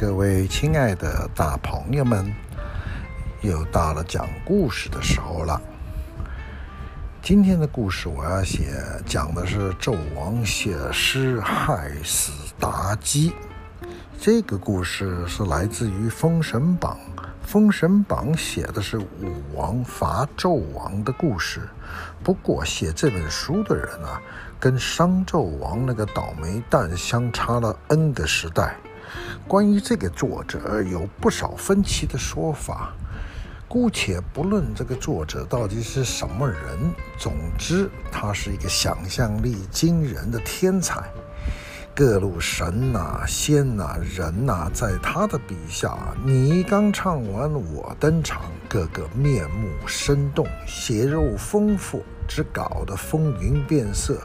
各位亲爱的大朋友们，又到了讲故事的时候了。今天的故事我要写，讲的是纣王写诗害死妲己。这个故事是来自于《封神榜》，《封神榜》写的是武王伐纣王的故事。不过写这本书的人啊，跟商纣王那个倒霉蛋相差了 N 个时代。关于这个作者，有不少分歧的说法。姑且不论这个作者到底是什么人，总之他是一个想象力惊人的天才。各路神呐、仙呐、人呐，在他的笔下，你刚唱完，我登场，个个面目生动，血肉丰富，只搞得风云变色。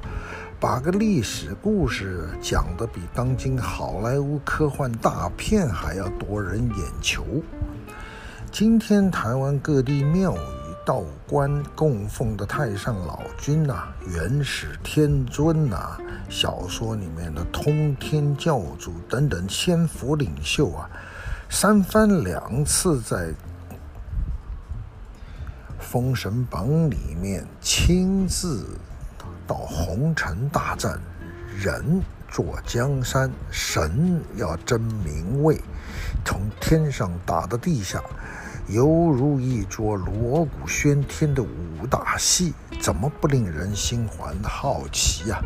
把个历史故事讲得比当今好莱坞科幻大片还要夺人眼球。今天台湾各地庙宇、道观供奉的太上老君呐、元始天尊呐、小说里面的通天教主等等仙佛领袖啊，三番两次在《封神榜》里面亲自。到红尘大战，人坐江山，神要争名位，从天上打到地下，犹如一桌锣鼓喧天的武打戏，怎么不令人心怀好奇呀、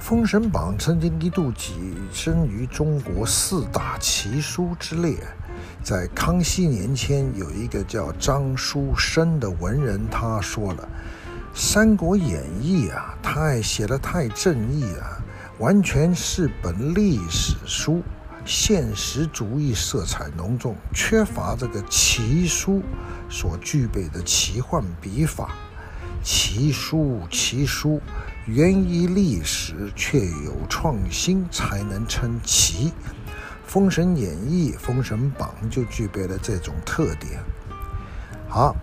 《封神榜》曾经一度跻身于中国四大奇书之列，在康熙年间，有一个叫张书生的文人，他说了。《三国演义》啊，太写得太正义了，完全是本历史书，现实主义色彩浓重，缺乏这个奇书所具备的奇幻笔法。奇书，奇书，源于历史却有创新，才能称奇。《封神演义》《封神榜》就具备了这种特点。好。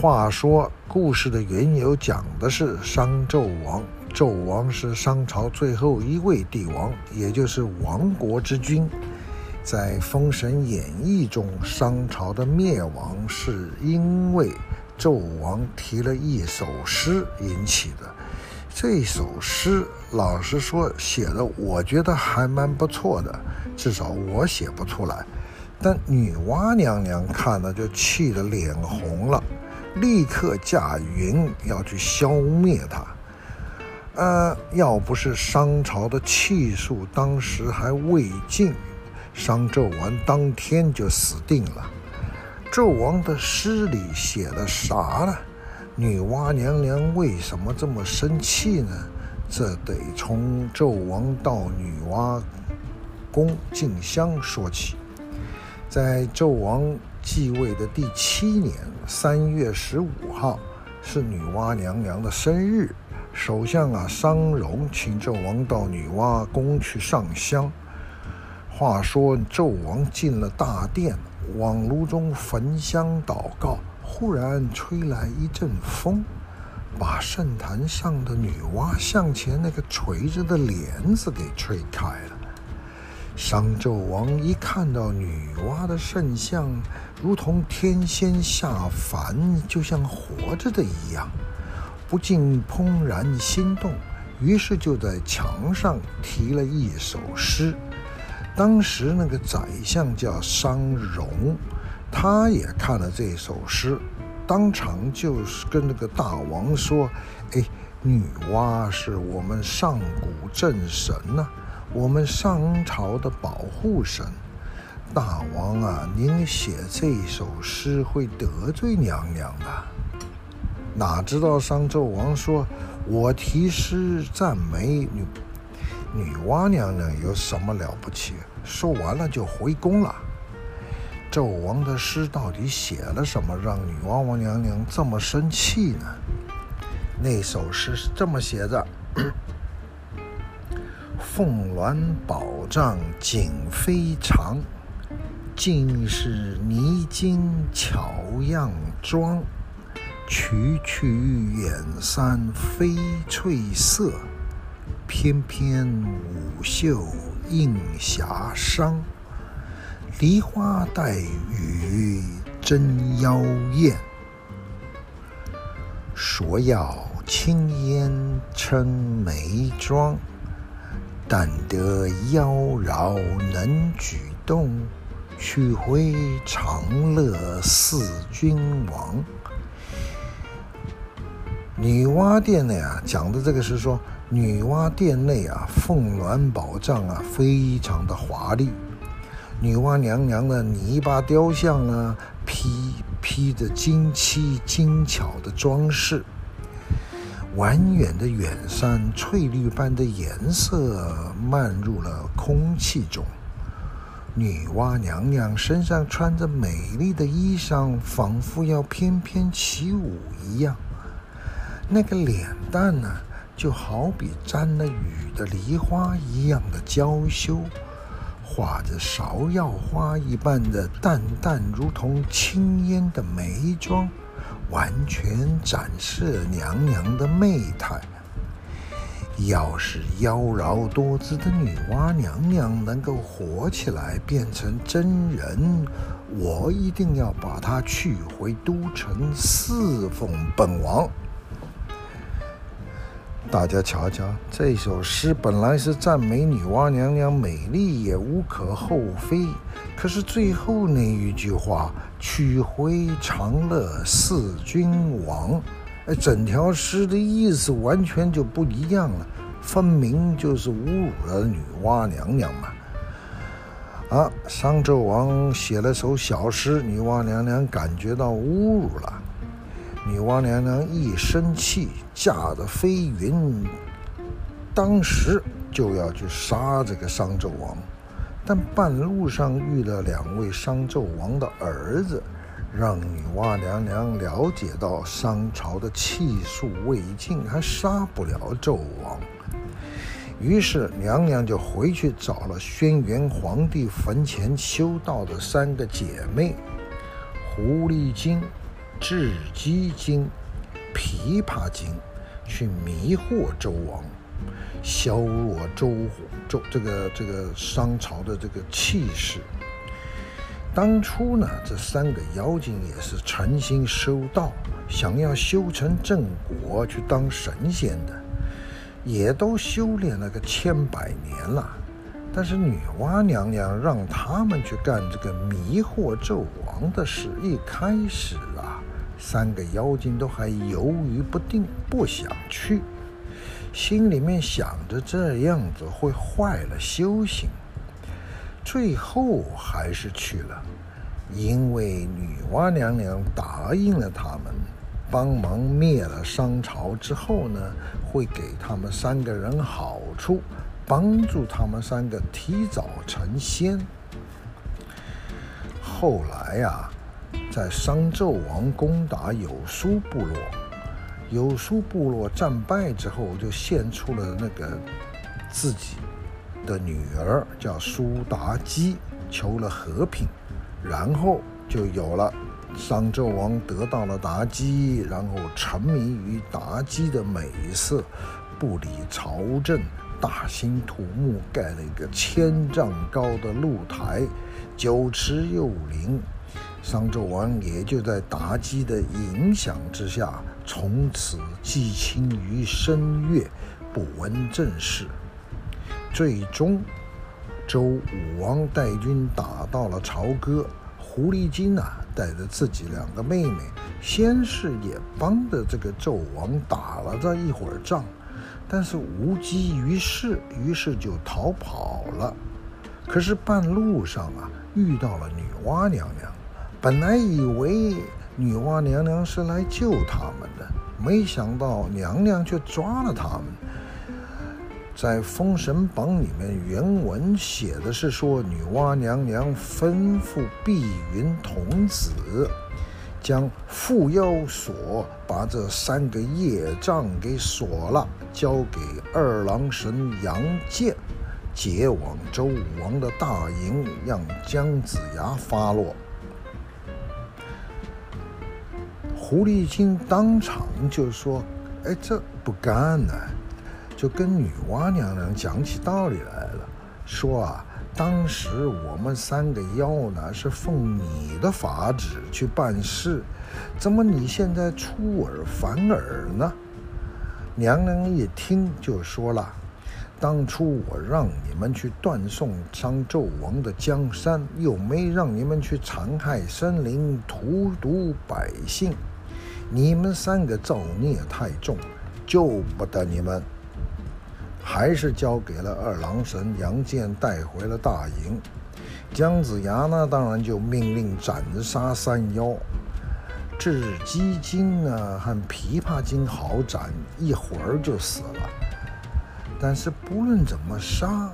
话说，故事的缘由讲的是商纣王。纣王是商朝最后一位帝王，也就是亡国之君。在《封神演义》中，商朝的灭亡是因为纣王提了一首诗引起的。这首诗，老实说，写的我觉得还蛮不错的，至少我写不出来。但女娲娘娘看了就气得脸红了。立刻驾云要去消灭他。呃，要不是商朝的气数当时还未尽，商纣王当天就死定了。纣王的诗里写了啥呢？女娲娘娘为什么这么生气呢？这得从纣王到女娲宫进香说起。在纣王继位的第七年三月十五号，是女娲娘娘的生日。首相啊，商容请纣王到女娲宫去上香。话说纣王进了大殿，往炉中焚香祷告，忽然吹来一阵风，把圣坛上的女娲向前那个垂着的帘子给吹开了。商纣王一看到女娲的圣像，如同天仙下凡，就像活着的一样，不禁怦然心动，于是就在墙上题了一首诗。当时那个宰相叫商容，他也看了这首诗，当场就是跟那个大王说：“哎，女娲是我们上古正神呐、”我们商朝的保护神，大王啊，您写这首诗会得罪娘娘的。哪知道商纣王说：“我题诗赞美女女娲娘娘有什么了不起？”说完了就回宫了。纣王的诗到底写了什么，让女娲娘娘这么生气呢？那首诗是这么写的。凤鸾宝帐锦飞长，尽是泥金巧样妆。曲曲远山飞翠色，翩翩舞袖映霞裳。梨花带雨真妖艳，说要轻烟撑眉妆，但得妖娆能举动，取回长乐寺君王。女娲殿内啊，讲的这个是说，女娲殿内啊，凤鸾宝帐啊，非常的华丽。女娲娘娘的泥巴雕像呢，披披着金漆精巧的装饰，蜿蜒的远山，翠绿般的颜色漫入了空气中。女娲娘娘身上穿着美丽的衣裳，仿佛要翩翩起舞一样。那个脸蛋呢，就好比沾了雨的梨花一样的娇羞，画着芍药花一般的淡淡如同青烟的眉妆，完全展示了娘娘的媚态。要是妖娆多姿的女娲娘娘能够活起来变成真人，我一定要把她娶回都城侍奉本王。大家瞧瞧，这首诗本来是赞美女娲娘娘美丽，也无可厚非。可是最后那一句话“取回长乐寺君王”，哎，整条诗的意思完全就不一样了，分明就是侮辱了女娲娘娘嘛！啊，商纣王写了首小诗，女娲娘娘感觉到侮辱了。女娲娘娘一生气，驾着飞云，当时就要去杀这个商纣王，但半路上遇了两位商纣王的儿子，让女娲娘娘了解到商朝的气数未尽，还杀不了纣王。于是娘娘就回去找了轩辕皇帝坟前修道的三个姐妹，狐狸精。雉鸡精、琵琶精，去迷惑纣王，削弱周周这个这个商朝的这个气势。当初呢，这三个妖精也是诚心修道，想要修成正果去当神仙的，也都修炼了个千百年了。但是女娲娘娘让他们去干这个迷惑纣王的事，一开始啊。三个妖精都还犹豫不定，不想去，心里面想着这样子会坏了修行，最后还是去了，因为女娲娘娘答应了他们，帮忙灭了商朝之后呢，会给他们三个人好处，帮助他们三个提早成仙。后来呀。在商纣王攻打有苏部落，有苏部落战败之后，就献出了那个自己的女儿，叫苏妲己，求了和平，然后就有了商纣王得到了妲己，然后沉迷于妲己的美色，不理朝政，大兴土木，盖了一个千丈高的露台，酒池肉林。商纣王也就在妲己的影响之下，从此寄情于声乐，不问政事。最终，周武王带军打到了朝歌，狐狸精啊，带着自己两个妹妹，先是也帮着这个纣王打了这一会儿仗，但是无济于事，于是就逃跑了。可是半路上啊，遇到了女娲娘娘。本来以为女娲娘娘是来救他们的，没想到娘娘却抓了他们。在《封神榜》里面，原文写的是说，女娲娘娘吩咐碧云童子将缚妖锁把这三个业障给锁了，交给二郎神杨戬，解往周武王的大营，让姜子牙发落。狐狸精当场就说：“哎，这不干呢，就跟女娲娘娘讲起道理来了，说啊，当时我们三个妖呢是奉你的法旨去办事，怎么你现在出尔反尔呢？”娘娘一听就说了。当初我让你们去断送商纣王的江山，又没让你们去残害生灵、荼毒百姓，你们三个造孽太重，救不得你们，还是交给了二郎神杨戬带回了大营。姜子牙呢，当然就命令斩杀三妖。雉鸡精呢和琵琶精好斩，一会儿就死了。但是不论怎么杀，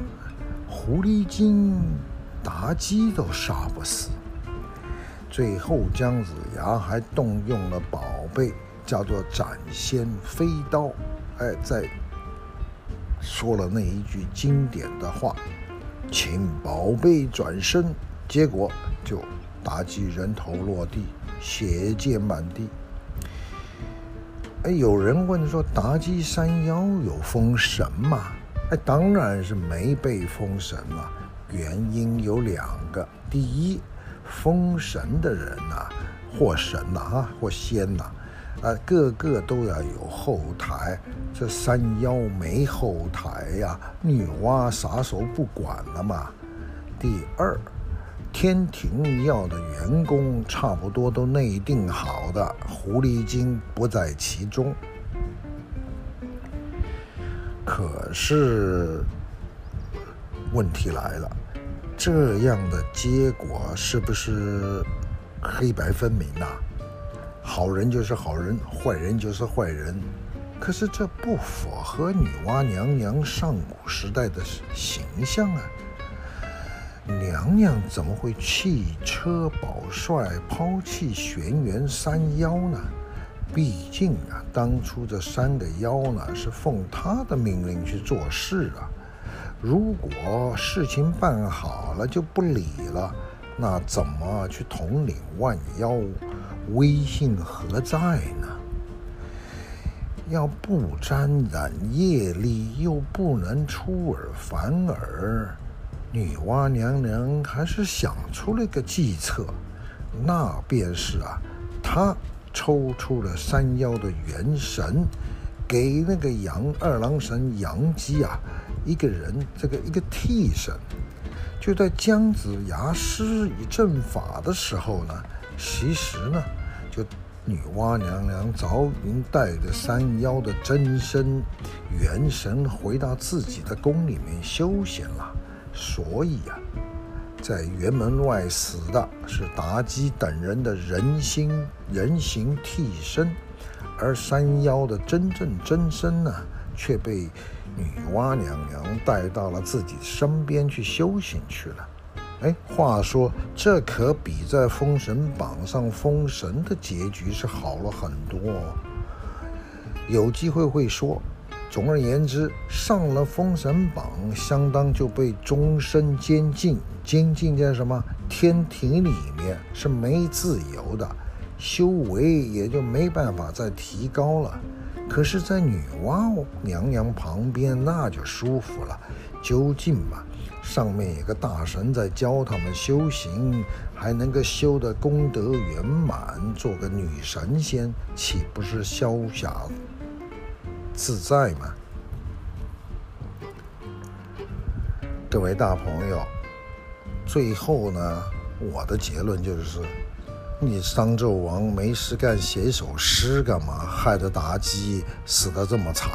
狐狸精、妲己都杀不死。最后姜子牙还动用了宝贝，叫做斩仙飞刀，哎，在说了那一句经典的话：“请宝贝转身。”结果就妲己人头落地，血溅满地。哎，有人问说，妲己三妖有封神吗？哎，当然是没被封神了。原因有两个：第一，封神的人呐、或神呐，哈，或仙呐，啊，个个都要有后台。这三妖没后台呀，女娲撒手不管了嘛。第二。天庭要的员工差不多都内定好的，狐狸精不在其中。可是问题来了，这样的结果是不是黑白分明呐？好人就是好人，坏人就是坏人。可是这不符合女娲娘娘上古时代的形象啊。娘娘怎么会弃车保帅，抛弃玄元三妖呢？毕竟啊，当初这三个妖呢是奉她的命令去做事啊。如果事情办好了就不理了，那怎么去统领万妖？威信何在呢？要不沾染业力，又不能出尔反尔。女娲娘娘还是想出了一个计策，那便是啊，她抽出了山妖的元神，给那个杨二郎神杨基啊一个人，这个一个替身。就在姜子牙施以阵法的时候呢，其实呢，就女娲娘娘早已经带着山妖的真身元神回到自己的宫里面修行了。所以啊，在辕门外死的是妲己等人的人心人形替身，而山妖的真正真身呢，却被女娲娘娘带到了自己身边去修行去了。哎，话说这可比在封神榜上封神的结局是好了很多哦。有机会会说。总而言之，上了封神榜，相当就被终身监禁，监禁在什么天庭里面，是没自由的，修为也就没办法再提高了。可是，在女娲娘娘旁边，那就舒服了。究竟嘛，上面有个大神在教他们修行，还能够修得功德圆满，做个女神仙，岂不是潇洒？自在吗，各位大朋友，最后呢，我的结论就是，你商纣王没事干写首诗干嘛，害得妲己死得这么惨。